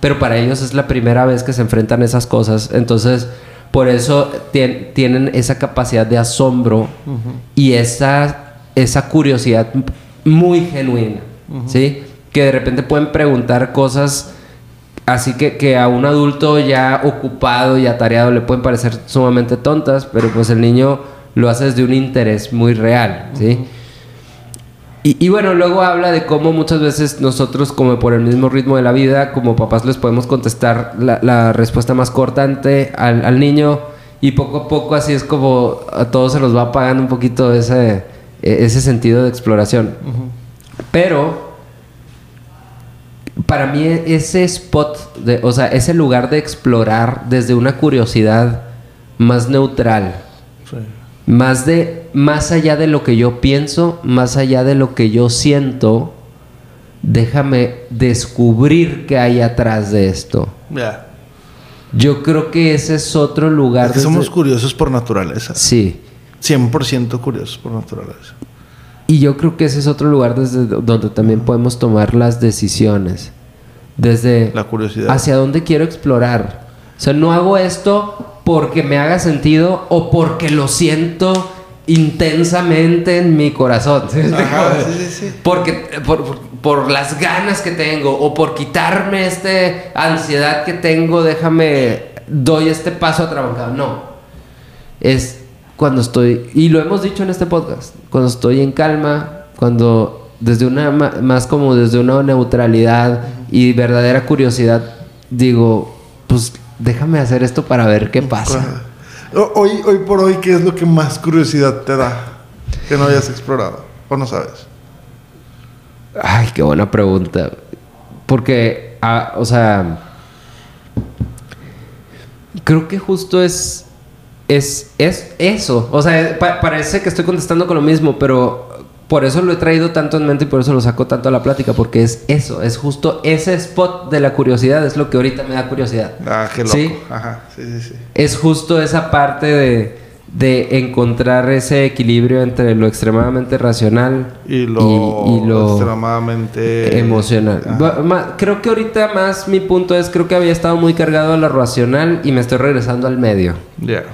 pero para ellos es la primera vez que se enfrentan a esas cosas. Entonces, por eso tien- tienen esa capacidad de asombro y esa, esa curiosidad muy genuina, ¿sí? Que de repente pueden preguntar cosas así que, que a un adulto ya ocupado y atareado le pueden parecer sumamente tontas, pero pues el niño lo hace desde un interés muy real, ¿sí? Y, bueno, luego habla de cómo muchas veces nosotros, como por el mismo ritmo de la vida, como papás les podemos contestar la, respuesta más cortante al, niño y poco a poco así es como a todos se nos va apagando un poquito ese, e- ese sentido de exploración. Pero para mí ese spot, de, o sea, ese lugar de explorar desde una curiosidad más neutral, Sí. más de más allá de lo que yo pienso, más allá de lo que yo siento, déjame descubrir qué hay atrás de esto. Ya. Yo creo que ese es otro lugar. Es que desde- somos curiosos por naturaleza. Sí. 100% curiosos por naturaleza. Y yo creo que ese es otro lugar desde do- donde también podemos tomar las decisiones. Desde La curiosidad. hacia dónde quiero explorar. O sea, no hago esto porque me haga sentido o porque lo siento intensamente en mi corazón. ¿Sí? Ajá, sí, sí. Porque por, por- por las ganas que tengo o por quitarme este ansiedad que tengo, déjame doy este paso atrabancado. No. Es cuando estoy y lo hemos dicho en este podcast, cuando estoy en calma, cuando desde una más como desde una neutralidad y verdadera curiosidad digo, pues déjame hacer esto para ver qué pasa. Hoy, hoy por hoy, ¿qué es lo que más curiosidad te da que no hayas explorado? ¿O no sabes? Ay, qué buena pregunta. Porque, ah, o sea, creo que justo es, es, es eso. O sea, pa- parece que estoy contestando con lo mismo, pero por eso lo he traído tanto en mente y por eso lo saco tanto a la plática, porque es eso, es justo ese spot de la curiosidad, es lo que ahorita me da curiosidad. Ah, qué loco. ¿Sí? Ajá, sí, sí, sí. Es justo esa parte de, de encontrar ese equilibrio entre lo extremadamente racional Y lo, y- y lo extremadamente emocional. Ajá. Creo que ahorita más mi punto es, creo que había estado muy cargado a lo racional y me estoy regresando al medio. Ya.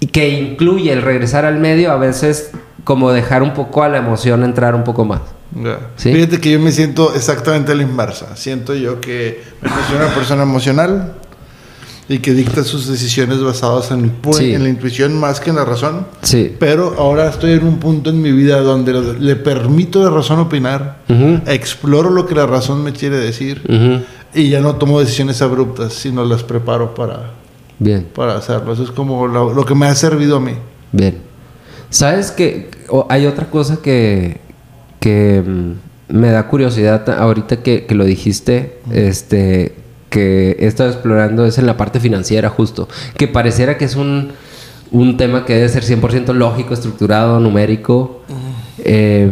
Y que incluye el regresar al medio a veces como dejar un poco a la emoción entrar un poco más. Ya. ¿Sí? Fíjate que yo me siento exactamente a la inversa. Siento yo que me considero una persona emocional y que dicta sus decisiones basadas en, Sí. en la intuición más que en la razón. Sí. Pero ahora estoy en un punto en mi vida donde le- permito de razón opinar, Ujú, exploro lo que la razón me quiere decir ujú. y ya no tomo decisiones abruptas, sino las preparo para, Bien. para hacerlo. Eso es como lo, lo que me ha servido a mí. Bien. ¿Sabes que hay otra cosa que, que mm, me da curiosidad ta- ahorita que, que lo dijiste? Este que he estado explorando es en la parte financiera justo. Que pareciera que es un, un tema que debe ser 100% lógico, estructurado, numérico. Eh,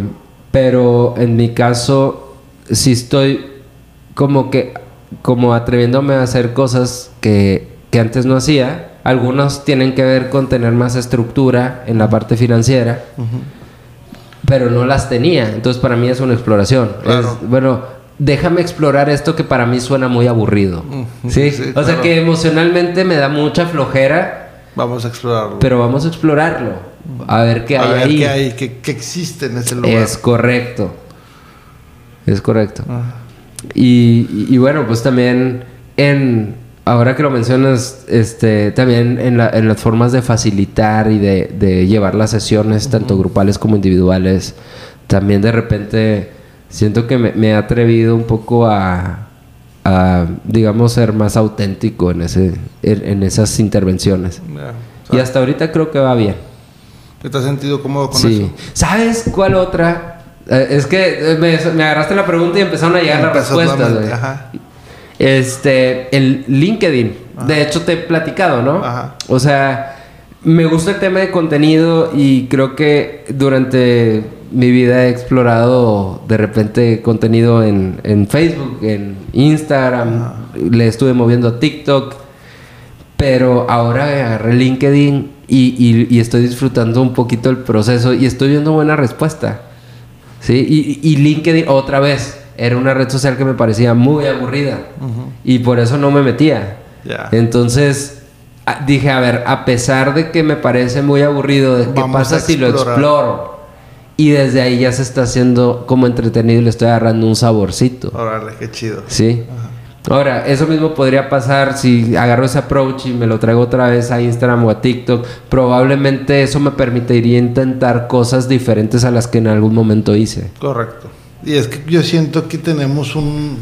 pero en mi caso sí estoy como que como atreviéndome a hacer cosas que, que antes no hacía. Algunos tienen que ver con tener más estructura en la parte financiera, pero no las tenía. Entonces para mí es una exploración. Claro. Es, bueno, déjame explorar esto que para mí suena muy aburrido. ¿Sí? sí, o sea que emocionalmente me da mucha flojera, Vamos a explorarlo. pero vamos a explorarlo. A ver qué a hay ver ahí. qué hay, qué, qué existe en ese lugar. Es correcto. Es correcto. Y- y bueno, pues también en ahora que lo mencionas, este, también en, la- en las formas de facilitar y de, de llevar las sesiones, tanto grupales como individuales, también de repente siento que me, me he atrevido un poco a, a, digamos, ser más auténtico en, ese, en, en esas intervenciones. Ya. Y hasta ahorita creo que va bien. ¿Te has sentido cómodo con Sí. eso? ¿Sabes cuál otra? Eh, es que eh, me, me agarraste la pregunta y empezaron a llegar las respuestas. Este, el LinkedIn. De hecho, te he platicado, ¿no? Ajá. O sea, me gusta el tema de contenido y creo que durante mi vida he explorado de repente contenido en, en Facebook, en Instagram, le estuve moviendo a TikTok, pero ahora agarré LinkedIn y, y- y estoy disfrutando un poquito el proceso y estoy viendo buena respuesta. ¿Sí? Y, y LinkedIn otra vez era una red social que me parecía muy aburrida y por eso no me metía. Entonces dije, a ver, a pesar de que me parece muy aburrido, ¿qué Vamos pasa si lo exploro? Y desde ahí ya se está haciendo como entretenido y le estoy agarrando un saborcito. Órale, qué chido. ¿Sí? Ahora, eso mismo podría pasar si agarro ese approach y me lo traigo otra vez a Instagram o a TikTok. Probablemente eso me permitiría intentar cosas diferentes a las que en algún momento hice. Correcto. Y es que yo siento que tenemos un...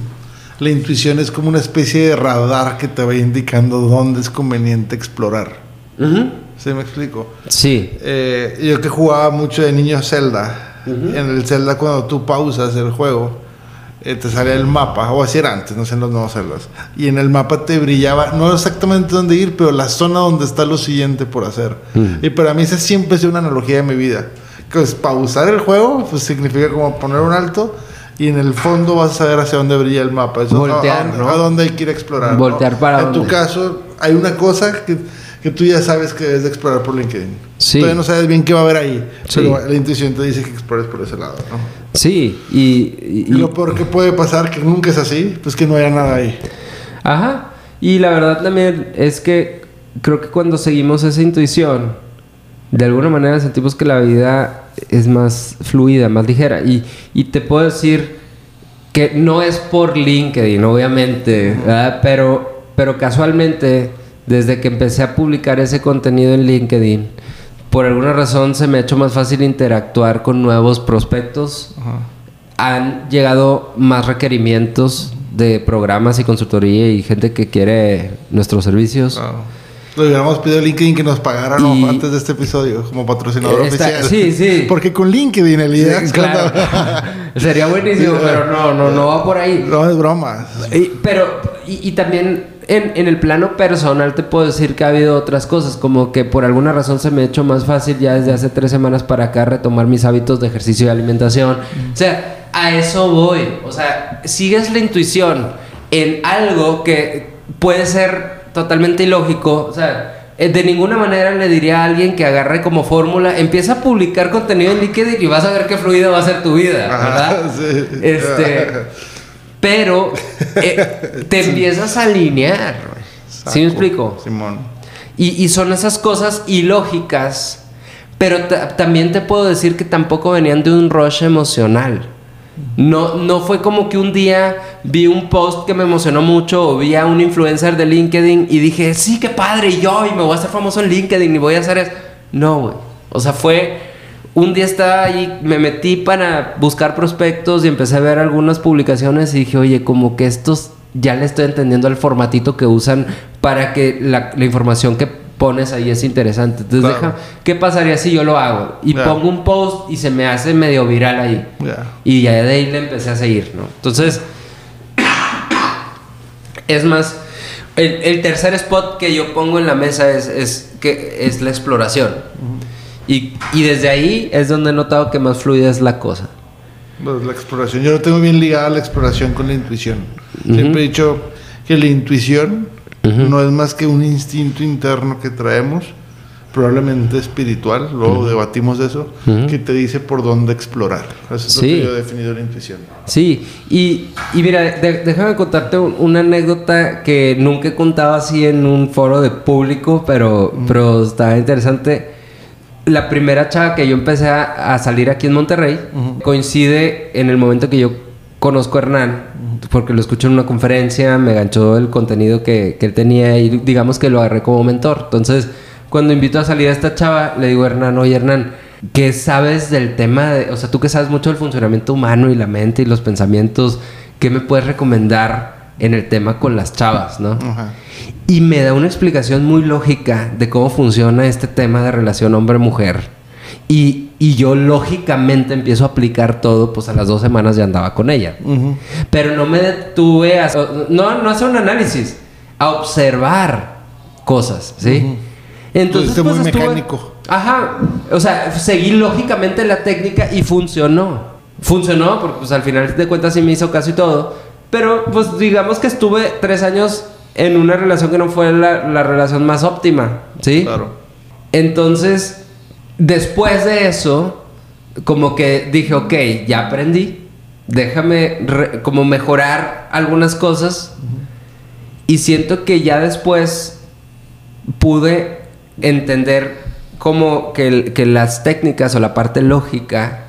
La intuición es como una especie de radar que te va indicando dónde es conveniente explorar. ¿Sí me explico? Sí. Eh, yo que jugaba mucho de niño Zelda. En el Zelda cuando tú pausas el juego, eh, te sale el mapa, o así era antes, no sé en los nuevos Zeldas. Y en el mapa te brillaba, no exactamente dónde ir, pero la zona donde está lo siguiente por hacer. Y para mí esa siempre sido una analogía de mi vida. Que es pausar el juego, pues significa como poner un alto. Y en el fondo vas a saber hacia dónde brilla el mapa. Eso, Voltear, a, a ¿no? a dónde hay que ir a explorar. ¿no? Voltear para En tu dónde. caso, hay una cosa que, que tú ya sabes que debes de explorar por LinkedIn. Sí. Todavía no sabes bien qué va a haber ahí. Sí. Pero la intuición te dice que explores por ese lado, ¿no? Sí. Y, y- Y, lo peor que puede pasar, que nunca es así, pues que no haya nada ahí. Ajá. Y la verdad también es que creo que cuando seguimos esa intuición, de alguna manera sentimos que la vida es más fluida, más ligera. Y, y te puedo decir que no es por LinkedIn, obviamente, ¿verdad? pero, pero casualmente, desde que empecé a publicar ese contenido en LinkedIn, por alguna razón se me ha hecho más fácil interactuar con nuevos prospectos han llegado más requerimientos de programas y consultoría y gente que quiere nuestros servicios. Lo hubiéramos pedido a LinkedIn que nos pagara ¿no? Y- antes de este episodio como patrocinador Está- oficial. sí, sí. Porque con LinkedIn el idea es claro. Sería buenísimo, Sí, pero no, no, no va por ahí. No es broma. Y- pero, y, y también en, en el plano personal te puedo decir que ha habido otras cosas, como que por alguna razón se me ha hecho más fácil ya desde hace tres semanas para acá retomar mis hábitos de ejercicio y alimentación. O sea, a eso voy. O sea, sigues la intuición en algo que puede ser totalmente ilógico. O sea, eh, de ninguna manera le diría a alguien que agarre como fórmula, empieza a publicar contenido en LinkedIn y vas a ver qué fluida va a ser tu vida, ¿verdad? Ajá, sí. Este, pero eh, te empiezas a alinear. ¿Sí me explico? Simón. Y, y son esas cosas ilógicas, pero ta- también te puedo decir que tampoco venían de un rush emocional. No, no fue como que un día vi un post que me emocionó mucho o vi a un influencer de LinkedIn y dije, sí, qué padre, y yo, y me voy a hacer famoso en LinkedIn y voy a hacer eso. No, güey. O sea, fue un día estaba ahí, me metí para buscar prospectos y empecé a ver algunas publicaciones y dije, oye, como que estos ya le estoy entendiendo al formatito que usan para que la información que pones ahí es interesante. Entonces, Claro. deja, ¿qué pasaría si yo lo hago? Y pongo un post y se me hace medio viral ahí. Y ya de ahí le empecé a seguir, ¿no? Entonces, es más, el, el tercer spot que yo pongo en la mesa es, es, que, es la exploración. y, y desde ahí es donde he notado que más fluida es la cosa. Pues la exploración. Yo lo tengo bien ligada la exploración con la intuición. Siempre he dicho que la intuición no es más que un instinto interno que traemos, probablemente espiritual, luego debatimos eso, que te dice por dónde explorar. Eso es lo Sí. que yo he definido la intuición. Sí, y, y mira, de- déjame contarte un- una anécdota que nunca he contado así en un foro de público, pero, pero está interesante. La primera chava que yo empecé a, a salir aquí en Monterrey coincide en el momento que yo conozco a Hernán, porque lo escuché en una conferencia, me ganchó el contenido que, que él tenía y digamos que lo agarré como mentor. Entonces, cuando invito a salir a esta chava, le digo Hernán, oye Hernán, ¿qué sabes del tema de, o sea, tú que sabes mucho del funcionamiento humano y la mente y los pensamientos, ¿qué me puedes recomendar en el tema con las chavas, no? Ajá. Y me da una explicación muy lógica de cómo funciona este tema de relación hombre-mujer. Y, y yo lógicamente empiezo a aplicar todo, pues a las dos semanas ya andaba con ella. Pero no me detuve a... No, no hacer un análisis. a observar cosas, ¿sí? Entonces, Fuiste muy estuve- mecánico. Ajá, o sea, seguí lógicamente la técnica y funcionó. Funcionó porque pues al final de cuentas sí me hizo caso y todo. Pero pues digamos que estuve tres años en una relación que no fue la, la relación más óptima, ¿sí? Claro. Entonces, después de eso, como que dije, ok, ya aprendí, déjame re- como mejorar algunas cosas. Y siento que ya después pude entender como que, las técnicas o la parte lógica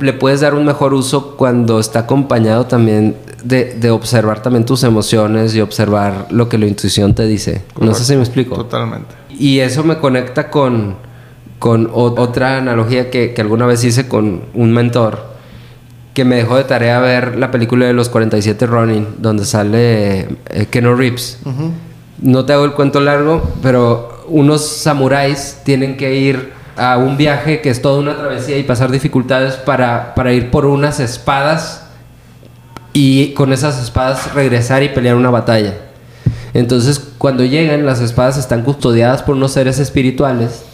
le puedes dar un mejor uso cuando está acompañado también de, de observar también tus emociones y observar lo que la intuición te dice. No sé si me explico. Totalmente. Y eso me conecta con, con otra analogía que, que alguna vez hice con un mentor que me dejó de tarea ver la película de los 47 Ronin, donde sale eh, Keanu Reeves. No te hago el cuento largo, pero unos samuráis tienen que ir a un viaje que es toda una travesía y pasar dificultades para, para ir por unas espadas y con esas espadas regresar y pelear una batalla. Entonces, cuando llegan, las espadas están custodiadas por unos seres espirituales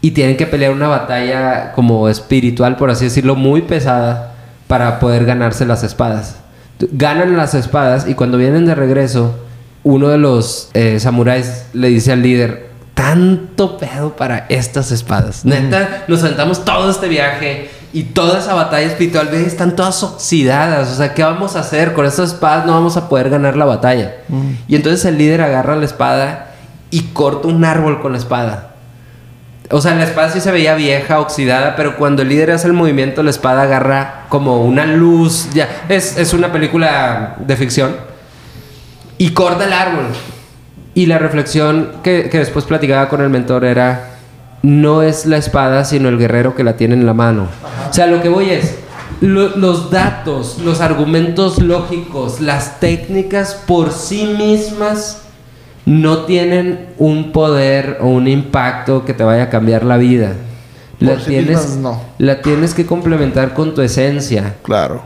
y tienen que pelear una batalla como espiritual, por así decirlo, muy pesada para poder ganarse las espadas. Ganan las espadas y cuando vienen de regreso, uno de los eh, samuráis le dice al líder, tanto pedo para estas espadas. Neta, nos aventamos todo este viaje y toda esa batalla espiritual, ve, están todas oxidadas. O sea, ¿qué vamos a hacer? Con estas espadas no vamos a poder ganar la batalla. Y entonces el líder agarra la espada y corta un árbol con la espada. O sea, la espada sí se veía vieja, oxidada, pero cuando el líder hace el movimiento, la espada agarra como una luz. Ya, es, es una película de ficción. Y corta el árbol. Y la reflexión que, que después platicaba con el mentor era: no es la espada, sino el guerrero que la tiene en la mano. O sea, lo que voy es. lo- los datos, los argumentos lógicos, las técnicas por sí mismas no tienen un poder o un impacto que te vaya a cambiar la vida. La sí tienes, mismas, no. la tienes que complementar con tu esencia. Claro.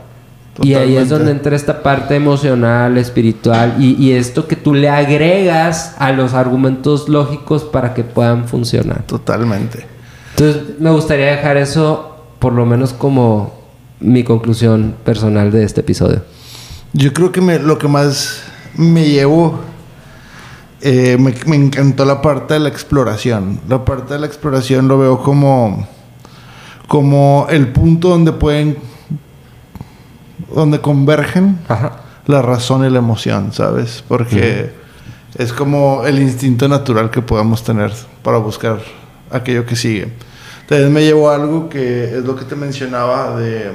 Y ahí es donde entra esta parte emocional, espiritual y, y esto que tú le agregas a los argumentos lógicos para que puedan funcionar. Totalmente. Entonces me gustaría dejar eso por lo menos como mi conclusión personal de este episodio. Yo creo que me- lo que más me llevo, eh, me, me encantó la parte de la exploración. La parte de la exploración lo veo como, como el punto donde pueden, donde convergen Ajá. la razón y la emoción, ¿sabes? Porque es como el instinto natural que podamos tener para buscar aquello que sigue. Entonces me llevó a algo que es lo que te mencionaba de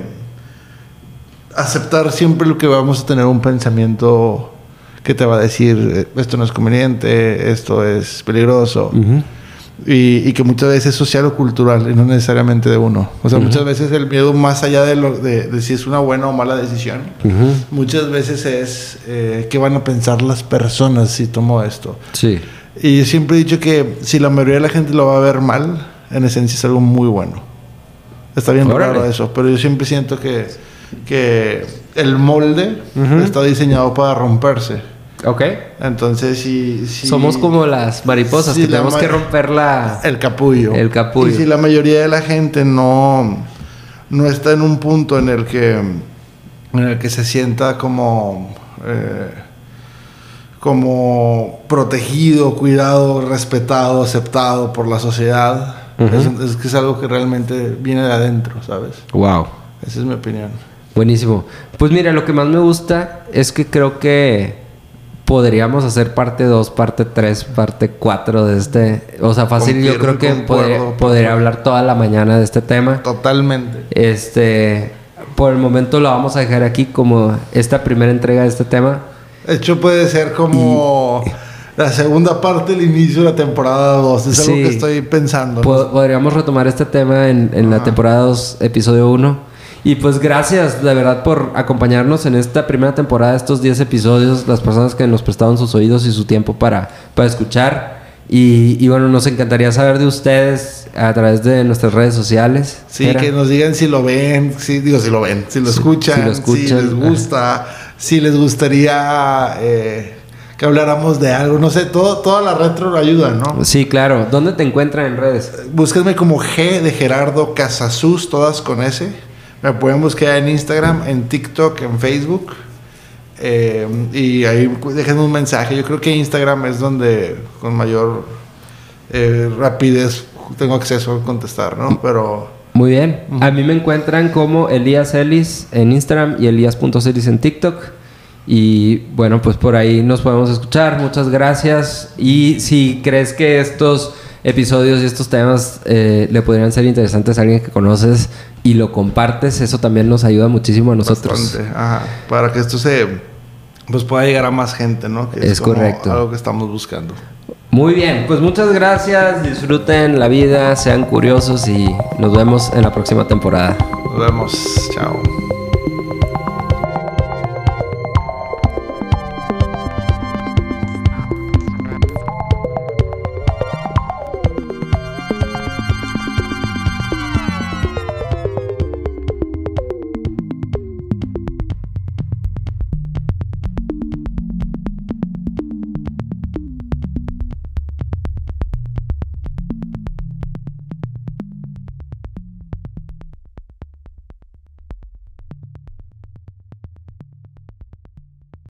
aceptar siempre lo que vamos a tener un pensamiento que te va a decir eh, esto no es conveniente, esto es peligroso. Y, y que muchas veces es social o cultural y no necesariamente de uno. O sea, muchas veces el miedo más allá de, lo, de, de si es una buena o mala decisión, muchas veces es eh, qué van a pensar las personas si tomo esto. Sí. Y yo siempre he dicho que si la mayoría de la gente lo va a ver mal, en esencia es algo muy bueno. Está bien Órale. raro eso, pero yo siempre siento que, que el molde está diseñado para romperse. Ok. Entonces, si... si Somos como las mariposas Sí, que la tenemos que romper la... el capullo. El capullo. Y si la mayoría de la gente no, no está en un punto en el que, en el que se sienta como, eh, como protegido, cuidado, respetado, aceptado por la sociedad, es, es que es algo que realmente viene de adentro, ¿sabes? Wow. Esa es mi opinión. Buenísimo. Pues mira, lo que más me gusta es que creo que podríamos hacer parte 2, parte 3, parte 4 de este. O sea, fácil, yo creo que podría, hablar toda la mañana de este tema. Totalmente. Este, por el momento lo vamos a dejar aquí como esta primera entrega de este tema. De hecho, puede ser como la segunda parte del inicio de la temporada 2. Es algo Sí. que estoy pensando. Podríamos retomar este tema en, en la temporada 2, episodio 1. Y pues gracias, de verdad, por acompañarnos en esta primera temporada, estos 10 episodios, las personas que nos prestaron sus oídos y su tiempo para, para escuchar. Y, y bueno, nos encantaría saber de ustedes a través de nuestras redes sociales. Sí, Era- que nos digan si lo ven, sí, digo si lo ven, si lo, Sí, escuchan, si lo si les gusta, si les gustaría eh, que habláramos de algo. No sé, todo, toda la retro ayuda, ¿no? Sí, claro. ¿Dónde te encuentran en redes? Búsquenme como G de Gerardo Casasus, todas con S. Me pueden buscar en Instagram, en TikTok, en Facebook. Eh, y ahí déjenme un mensaje. Yo creo que Instagram es donde con mayor eh, rapidez tengo acceso a contestar, ¿no? Pero... Muy bien. A mí me encuentran como Elías Ellis en Instagram y Elías.celis en TikTok. Y bueno, pues por ahí nos podemos escuchar. Muchas gracias. Y si crees que estos episodios y estos temas eh, le podrían ser interesantes a alguien que conoces y lo compartes, eso también nos ayuda muchísimo a nosotros. Ajá. Para que esto se pues pueda llegar a más gente, ¿no? Que Es como correcto. Algo que estamos buscando. Muy bien, pues muchas gracias. Disfruten la vida, sean curiosos y nos vemos en la próxima temporada. Nos vemos. Chao.